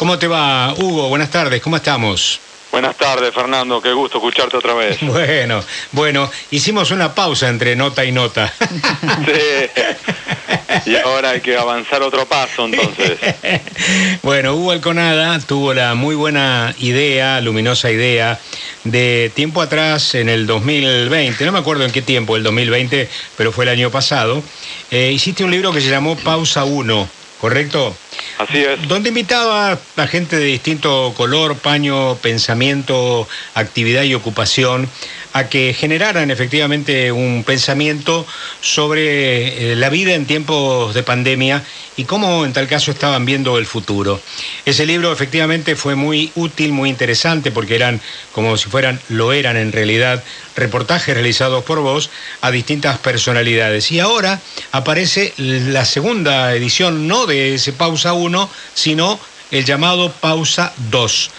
¿Cómo te va, Hugo? Buenas tardes, ¿cómo estamos? Buenas tardes, Fernando. Qué gusto escucharte otra vez. Bueno, bueno, hicimos una pausa entre nota y nota. Sí. Y ahora hay que avanzar otro paso, entonces. Bueno, Hugo Alconada tuvo la muy buena idea, luminosa idea, de tiempo atrás, en el 2020, no me acuerdo en qué tiempo, el 2020, pero fue el año pasado, eh, hiciste un libro que se llamó Pausa 1, ¿correcto? Así es. Donde invitaba a gente de distinto color, paño, pensamiento, actividad y ocupación a que generaran efectivamente un pensamiento sobre eh, la vida en tiempos de pandemia y cómo en tal caso estaban viendo el futuro. Ese libro efectivamente fue muy útil, muy interesante, porque eran como si fueran, lo eran en realidad, reportajes realizados por vos a distintas personalidades. Y ahora aparece la segunda edición, no de ese Pausa 1, sino el llamado Pausa 2.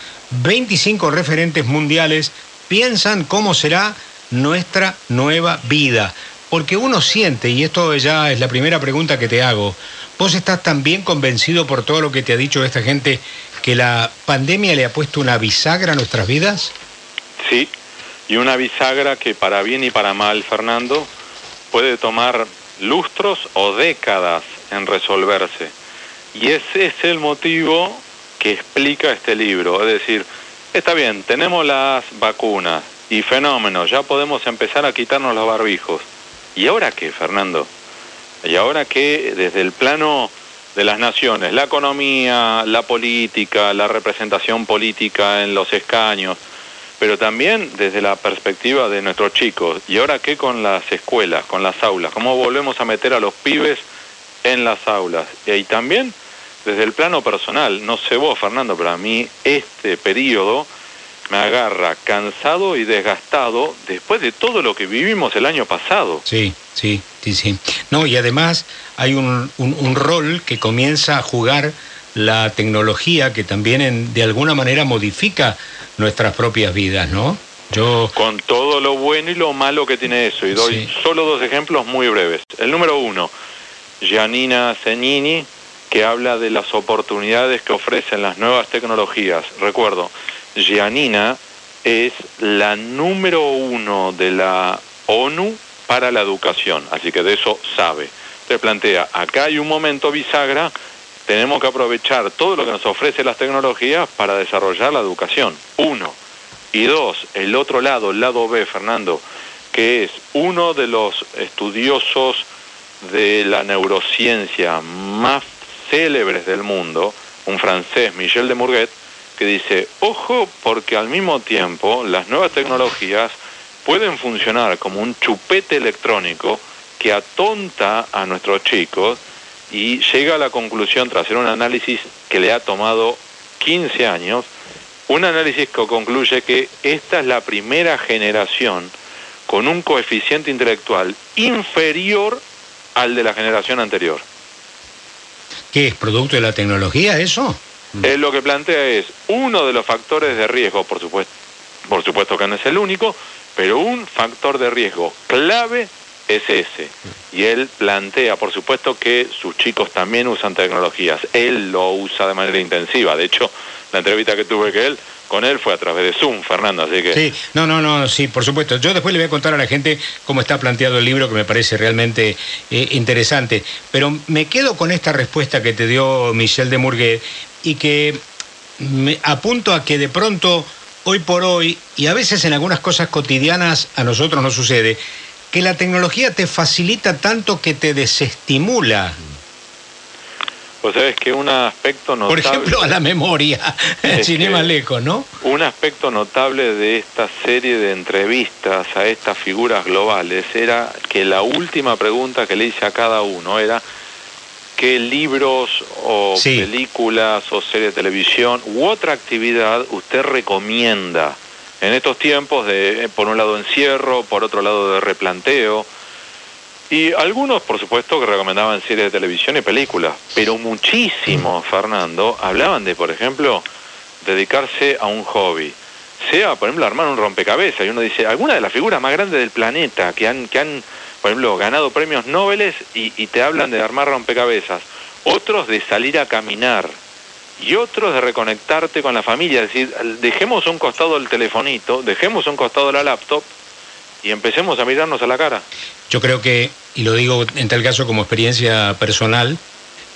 25 referentes mundiales piensan cómo será nuestra nueva vida. Porque uno siente, y esto ya es la primera pregunta que te hago, ¿vos estás también convencido por todo lo que te ha dicho esta gente que la pandemia le ha puesto una bisagra a nuestras vidas? Sí, y una bisagra que para bien y para mal, Fernando, puede tomar lustros o décadas en resolverse. Y ese es el motivo que explica este libro. Es decir, está bien, tenemos las vacunas y fenómenos, ya podemos empezar a quitarnos los barbijos. ¿Y ahora qué, Fernando? ¿Y ahora qué desde el plano de las naciones, la economía, la política, la representación política en los escaños, pero también desde la perspectiva de nuestros chicos. ¿Y ahora qué con las escuelas, con las aulas? ¿Cómo volvemos a meter a los pibes en las aulas? Y también desde el plano personal, no sé vos, Fernando, pero a mí este periodo me agarra cansado y desgastado después de todo lo que vivimos el año pasado. Sí, sí, sí, sí. No, y además hay un, un, rol que comienza a jugar la tecnología que también de alguna manera modifica nuestras propias vidas, ¿no? Yo... Con todo lo bueno y lo malo que tiene eso, y doy solo dos ejemplos muy breves. El número uno, Giannina Zenini, que habla de las oportunidades que ofrecen las nuevas tecnologías. Recuerdo, Giannina es la número uno de la ONU para la educación, así que de eso sabe. Se plantea, acá hay un momento bisagra, tenemos que aprovechar todo lo que nos ofrece las tecnologías para desarrollar la educación. Uno. Y dos, el otro lado, el lado B, Fernando, que es uno de los estudiosos de la neurociencia más célebres del mundo, un francés, Michel de Mourguet, que dice, ojo porque al mismo tiempo las nuevas tecnologías pueden funcionar como un chupete electrónico que atonta a nuestros chicos y llega a la conclusión, tras hacer un análisis que le ha tomado 15 años, un análisis que concluye que esta es la primera generación con un coeficiente intelectual inferior al de la generación anterior. ¿Qué es producto de la tecnología eso? Eh, lo que plantea es uno de los factores de riesgo, por supuesto, por supuesto que no es el único, pero un factor de riesgo clave es ese. Y él plantea, por supuesto, que sus chicos también usan tecnologías. Él lo usa de manera intensiva. De hecho, la entrevista que tuve con él fue a través de Zoom, Fernando, así que... Sí, no, no, no, sí, por supuesto. Yo después le voy a contar a la gente cómo está planteado el libro, que me parece realmente eh, interesante. Pero me quedo con esta respuesta que te dio Michel de Murguet y que me apunto a que de pronto, hoy por hoy, y a veces en algunas cosas cotidianas a nosotros no sucede, que la tecnología te facilita tanto que te desestimula. Pues sabes que un aspecto notable... Por ejemplo, a la memoria, Cinema Leco, ¿no? Un aspecto notable de esta serie de entrevistas a estas figuras globales era que la última pregunta que le hice a cada uno era qué libros o películas o series de televisión u otra actividad usted recomienda en estos tiempos de, por un lado, encierro, por otro lado, de replanteo y algunos, por supuesto, que recomendaban series de televisión y películas, pero muchísimos, Fernando, hablaban de, por ejemplo, dedicarse a un hobby. Sea, por ejemplo, armar un rompecabezas. Y uno dice, alguna de las figuras más grandes del planeta que han, que han por ejemplo, ganado premios Nobel y, y te hablan de armar rompecabezas. Otros de salir a caminar. Y otros de reconectarte con la familia, es decir, dejemos un costado el telefonito, dejemos un costado la laptop y empecemos a mirarnos a la cara. Yo creo que, y lo digo en tal caso como experiencia personal,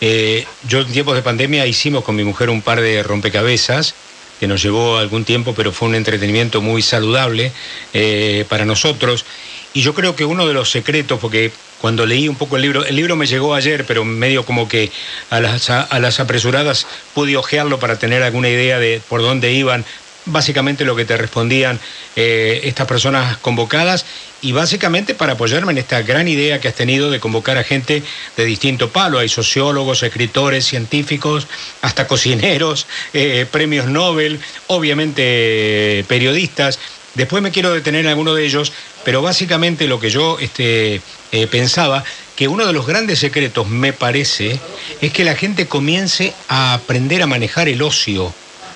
eh, yo en tiempos de pandemia hicimos con mi mujer un par de rompecabezas que nos llevó algún tiempo, pero fue un entretenimiento muy saludable eh, para nosotros. Y yo creo que uno de los secretos, porque cuando leí un poco el libro, el libro me llegó ayer, pero medio como que a las, apresuradas pude ojearlo para tener alguna idea de por dónde iban básicamente lo que te respondían eh, estas personas convocadas y básicamente para apoyarme en esta gran idea que has tenido de convocar a gente de distinto palo. Hay sociólogos, escritores, científicos, hasta cocineros, eh, premios Nobel, obviamente periodistas. Después me quiero detener en alguno de ellos, pero básicamente lo que yo este, eh, pensaba, que uno de los grandes secretos, me parece, es que la gente comience a aprender a manejar el ocio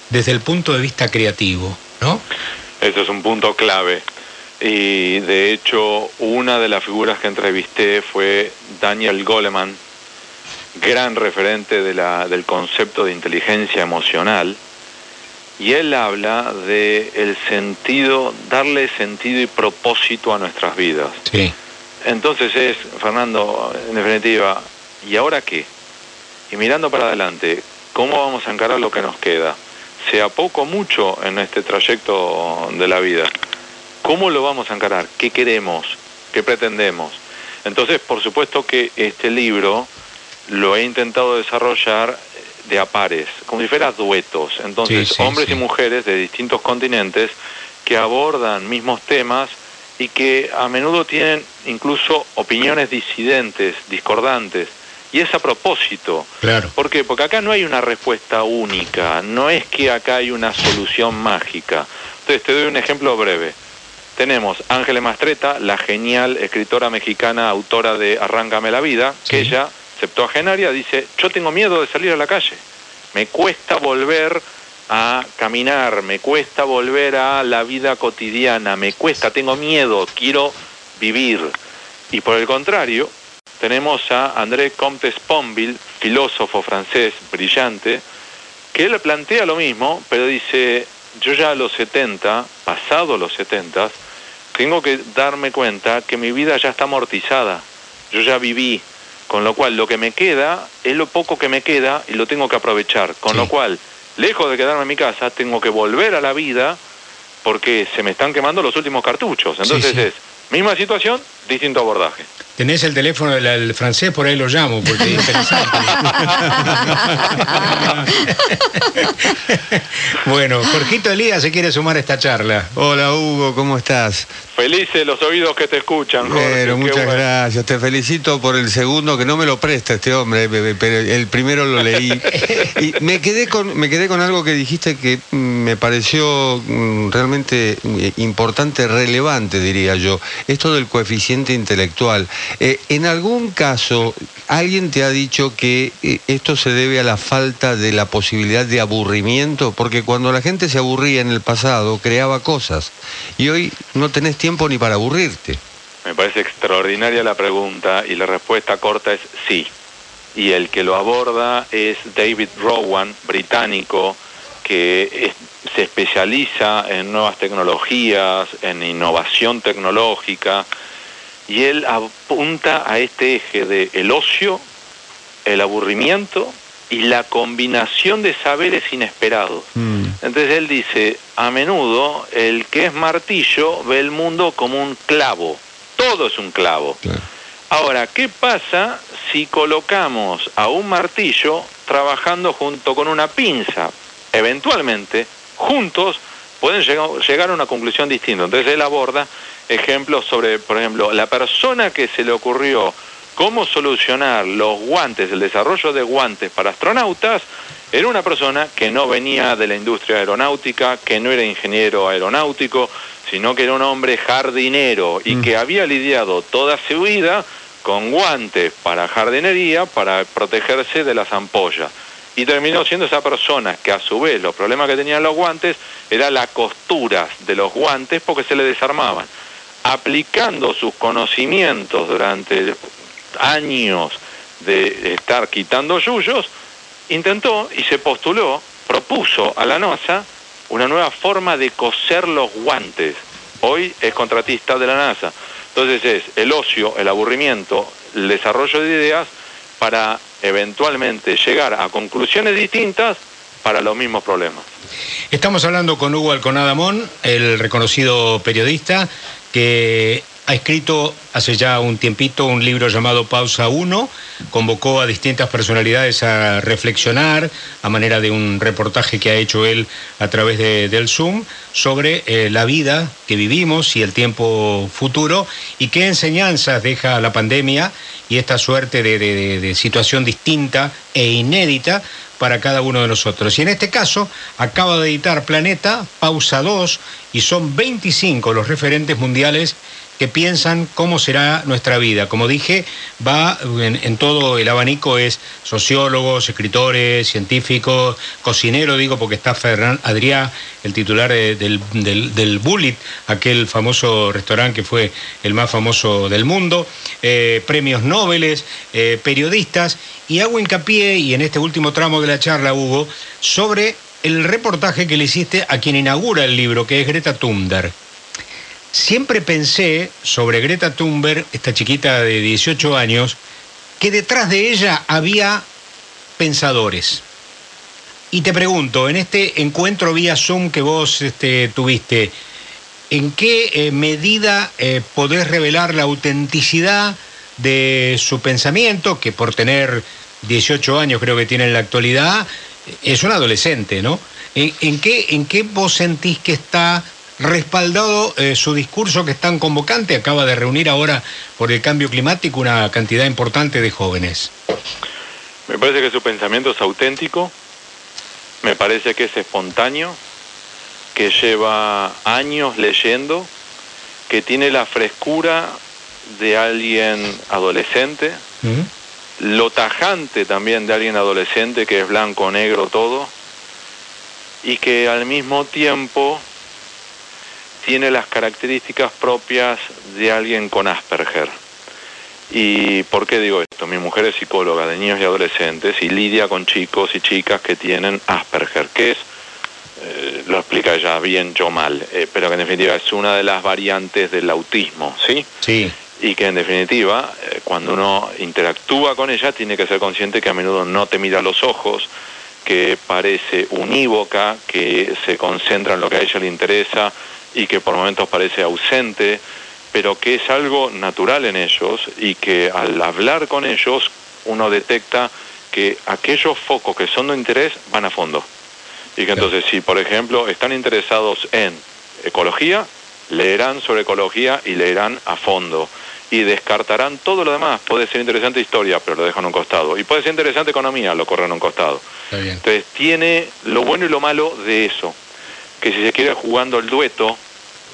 desde el punto de vista creativo, ¿no? Eso es un punto clave. Y de hecho, una de las figuras que entrevisté fue Daniel Goleman, gran referente del concepto de inteligencia emocional. Y él habla de el sentido, darle sentido y propósito a nuestras vidas. Sí. Entonces es, Fernando, en definitiva, ¿y ahora qué? Y mirando para adelante, ¿cómo vamos a encarar lo que nos queda? sea poco o mucho en este trayecto de la vida. ¿Cómo lo vamos a encarar? ¿Qué queremos? ¿Qué pretendemos? Entonces, por supuesto que este libro lo he intentado desarrollar de a pares, como si fuera duetos. Entonces, hombres y mujeres de distintos continentes que abordan mismos temas y que a menudo tienen incluso opiniones disidentes, discordantes y es a propósito. Claro. ¿Por qué? Porque acá no hay una respuesta única, no es que acá hay una solución mágica. Entonces te doy un ejemplo breve. Tenemos Ángeles Mastreta, la genial escritora mexicana, autora de Arráncame la vida, que ella, septuagenaria, dice, yo tengo miedo de salir a la calle. Me cuesta volver a caminar, me cuesta volver a la vida cotidiana, me cuesta, tengo miedo, quiero vivir. Y por el contrario, tenemos a André Comte Sponville, filósofo francés brillante, que él plantea lo mismo, pero dice, yo ya a los 70, pasado los 70, tengo que darme cuenta que mi vida ya está amortizada, yo ya viví, con lo cual lo que me queda es lo poco que me queda y lo tengo que aprovechar, con lo cual, lejos de quedarme en mi casa, tengo que volver a la vida porque se me están quemando los últimos cartuchos. Entonces es, misma situación, distinto abordaje. Tenés el teléfono del, francés, por ahí lo llamo, porque es interesante. bueno, Jorgito Elías se quiere sumar a esta charla. Hola Hugo, ¿cómo estás? Felices los oídos que te escuchan, Jorge. Pero muchas gracias. Te felicito por el segundo, que no me lo presta este hombre, pero el primero lo leí. Y me quedé con, me quedé con algo que dijiste que mm, me pareció mm, realmente eh, importante, relevante, diría yo. Esto del coeficiente intelectual. Eh, en algún caso, alguien te ha dicho que eh, esto se debe a la falta de la posibilidad de aburrimiento, porque cuando la gente se aburría en el pasado, creaba cosas. Y hoy no tenés tiempo ni para aburrirte. Me parece extraordinaria la pregunta y la respuesta corta es sí. Y el que lo aborda es David Rowan, británico, que se especializa en nuevas tecnologías, en innovación tecnológica, y él apunta a este eje de el ocio, el aburrimiento y la combinación de saberes inesperados. Mm. Entonces él dice, a menudo el que es martillo ve el mundo como un clavo, todo es un clavo. Ahora, ¿qué pasa si colocamos a un martillo trabajando junto con una pinza? Eventualmente, juntos pueden llegar a una conclusión distinta. Entonces él aborda ejemplos sobre, por ejemplo, la persona que se le ocurrió cómo solucionar los guantes, el desarrollo de guantes para astronautas, era una persona que no venía de la industria aeronáutica, que no era ingeniero aeronáutico, sino que era un hombre jardinero y mm. que había lidiado toda su vida con guantes para jardinería para protegerse de las ampollas. Y terminó siendo esa persona que a su vez los problemas que tenían los guantes era las costuras de los guantes porque se le desarmaban aplicando sus conocimientos durante años de estar quitando yuyos, intentó y se postuló, propuso a la NASA una nueva forma de coser los guantes. Hoy es contratista de la NASA. Entonces es el ocio, el aburrimiento, el desarrollo de ideas para eventualmente llegar a conclusiones distintas para los mismos problemas. Estamos hablando con Hugo Alconadamón, el reconocido periodista que ha escrito hace ya un tiempito un libro llamado Pausa 1, convocó a distintas personalidades a reflexionar a manera de un reportaje que ha hecho él a través de, del Zoom sobre eh, la vida que vivimos y el tiempo futuro y qué enseñanzas deja la pandemia y esta suerte de, de situación distinta e inédita para cada uno de nosotros. Y en este caso acaba de editar Planeta, Pausa 2, y son 25 los referentes mundiales que piensan cómo será nuestra vida. Como dije, va en, todo el abanico, es sociólogos, escritores, científicos, cocinero, digo, porque está Ferran Adrià, el titular del, del, Bullet, aquel famoso restaurante que fue el más famoso del mundo, eh, premios Nobel, eh, periodistas, y hago hincapié, y en este último tramo de la charla, Hugo, sobre el reportaje que le hiciste a quien inaugura el libro, que es Greta Thunberg. Siempre pensé sobre Greta Thunberg, esta chiquita de 18 años, que detrás de ella había pensadores. Y te pregunto, en este encuentro vía Zoom que vos este, tuviste, ¿en qué eh, medida eh, podés revelar la autenticidad de su pensamiento, que por tener 18 años creo que tiene en la actualidad, es un adolescente, ¿no? ¿En, qué, ¿En qué vos sentís que está respaldado eh, su discurso que es tan convocante, acaba de reunir ahora por el cambio climático una cantidad importante de jóvenes. Me parece que su pensamiento es auténtico, me parece que es espontáneo, que lleva años leyendo, que tiene la frescura de alguien adolescente, lo tajante también de alguien adolescente que es blanco, negro, todo, y que al mismo tiempo tiene las características propias de alguien con Asperger. ¿Y por qué digo esto? Mi mujer es psicóloga de niños y adolescentes y lidia con chicos y chicas que tienen Asperger, que es, eh, lo explica ella bien, yo mal, eh, pero que en definitiva es una de las variantes del autismo, ¿sí? Sí. Y que en definitiva, eh, cuando uno interactúa con ella, tiene que ser consciente que a menudo no te mira los ojos, que parece unívoca, que se concentra en lo que a ella le interesa, y que por momentos parece ausente, pero que es algo natural en ellos y que al hablar con ellos uno detecta que aquellos focos que son de interés van a fondo. Y que entonces si, por ejemplo, están interesados en ecología, leerán sobre ecología y leerán a fondo. Y descartarán todo lo demás. Puede ser interesante historia, pero lo dejan a un costado. Y puede ser interesante economía, lo corren a un costado. Entonces tiene lo bueno y lo malo de eso que si se quiere jugando el dueto,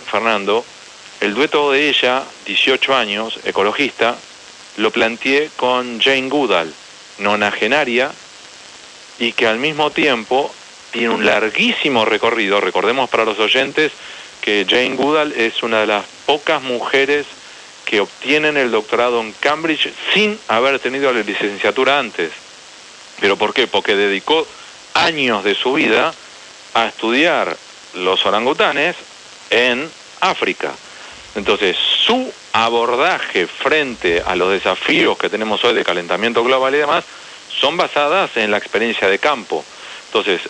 Fernando, el dueto de ella, 18 años, ecologista, lo planteé con Jane Goodall, nonagenaria, y que al mismo tiempo tiene un larguísimo recorrido. Recordemos para los oyentes que Jane Goodall es una de las pocas mujeres que obtienen el doctorado en Cambridge sin haber tenido la licenciatura antes. ¿Pero por qué? Porque dedicó años de su vida a estudiar los orangutanes en África. Entonces, su abordaje frente a los desafíos que tenemos hoy de calentamiento global y demás son basadas en la experiencia de campo. Entonces,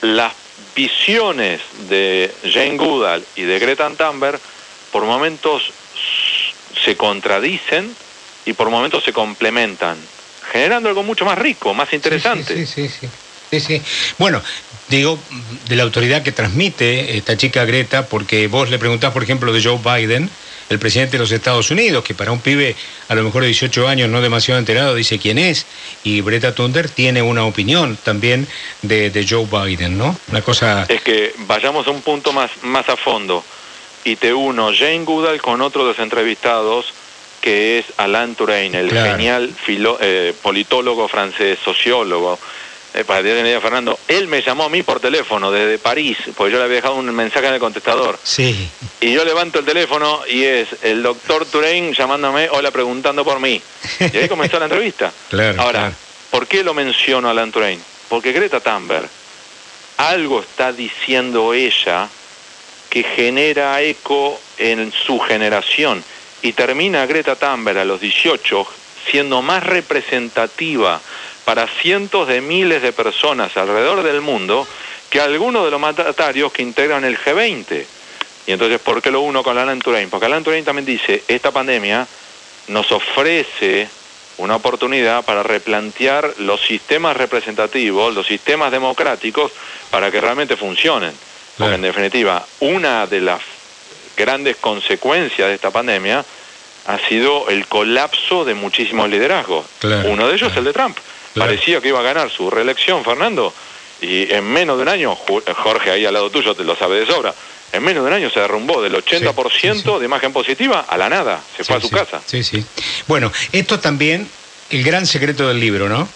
las visiones de Jane Goodall y de Greta Thunberg por momentos se contradicen y por momentos se complementan, generando algo mucho más rico, más interesante. sí, sí. sí. Sí, sí. Bueno, digo, de la autoridad que transmite esta chica Greta, porque vos le preguntás, por ejemplo, de Joe Biden, el presidente de los Estados Unidos, que para un pibe a lo mejor de 18 años no demasiado enterado dice quién es, y Greta Thunberg tiene una opinión también de, Joe Biden, ¿no? Una cosa... Es que vayamos a un punto más, más a fondo, y te uno Jane Goodall con otro de los entrevistados, que es Alain Touraine, el genial eh, politólogo francés, sociólogo, eh, para que idea, Fernando, él me llamó a mí por teléfono desde París, porque yo le había dejado un mensaje en el contestador. Sí. Y yo levanto el teléfono y es el doctor Turain llamándome, hola, preguntando por mí. Y ahí comenzó la entrevista. Claro, Ahora, ¿por qué lo menciono a Alan Turain? Porque Greta Thunberg, algo está diciendo ella que genera eco en su generación y termina Greta Thunberg a los 18 siendo más representativa para cientos de miles de personas alrededor del mundo que algunos de los mandatarios que integran el G20. Y entonces, ¿por qué lo uno con Alan Turing? Porque Alan Turing también dice, esta pandemia nos ofrece una oportunidad para replantear los sistemas representativos, los sistemas democráticos, para que realmente funcionen. Porque en definitiva, una de las grandes consecuencias de esta pandemia ha sido el colapso de muchísimos liderazgos. Uno de ellos es el de Trump. Parecía que iba a ganar su reelección, Fernando, y en menos de un año, Jorge ahí al lado tuyo te lo sabe de sobra, en menos de un año se derrumbó del 80% de imagen positiva a la nada, se fue a su casa. Sí, sí. Bueno, esto también, el gran secreto del libro, ¿no?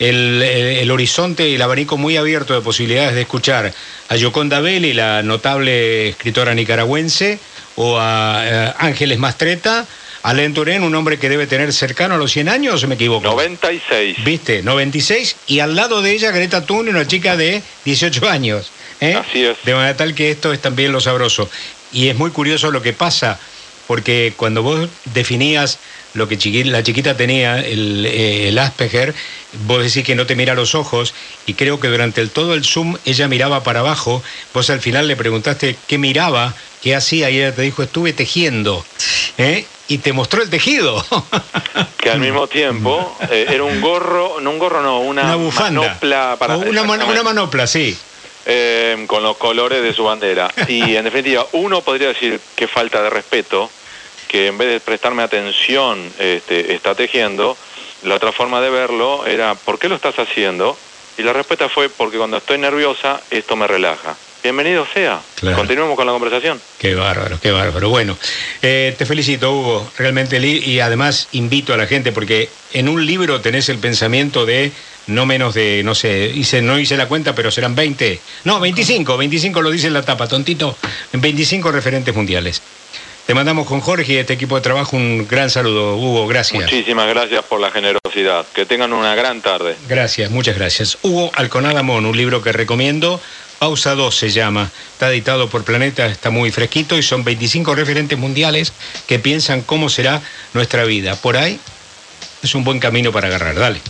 El, horizonte y el abanico muy abierto de posibilidades de escuchar a Yoconda Belli, la notable escritora nicaragüense, o a eh, Ángeles Mastreta, Alain Turén, un hombre que debe tener cercano a los 100 años, ¿o me equivoco? 96. ¿Viste? 96. Y al lado de ella, Greta Thunberg, una chica de 18 años. ¿eh? Así es. De manera tal que esto es también lo sabroso. Y es muy curioso lo que pasa, porque cuando vos definías lo que la chiquita tenía, el, eh, el, Asperger, vos decís que no te mira a los ojos, y creo que durante el, todo el Zoom ella miraba para abajo, vos al final le preguntaste qué miraba, qué hacía, y ella te dijo, estuve tejiendo. ¿eh? Y te mostró el tejido. que al mismo tiempo eh, era un gorro, no un gorro, no, una, manopla para. una, una manopla, sí. Eh, con los colores de su bandera. Y en definitiva, uno podría decir que falta de respeto, que en vez de prestarme atención este, está tejiendo. La otra forma de verlo era, ¿por qué lo estás haciendo? Y la respuesta fue, porque cuando estoy nerviosa, esto me relaja bienvenido sea. Continuemos con la conversación. Qué bárbaro, qué bárbaro. Bueno, eh, te felicito, Hugo, realmente, y además invito a la gente, porque en un libro tenés el pensamiento de no menos de, no sé, hice, no hice la cuenta, pero serán 20, no, 25, 25 lo dice en la tapa, tontito, en 25 referentes mundiales. Te mandamos con Jorge y este equipo de trabajo un gran saludo, Hugo, gracias. Muchísimas gracias por la generosidad. Que tengan una gran tarde. Gracias, muchas gracias. Hugo Alconada Mon, un libro que recomiendo Pausa 2 se llama. Está editado por Planeta, está muy fresquito y son 25 referentes mundiales que piensan cómo será nuestra vida. Por ahí es un buen camino para agarrar. Dale.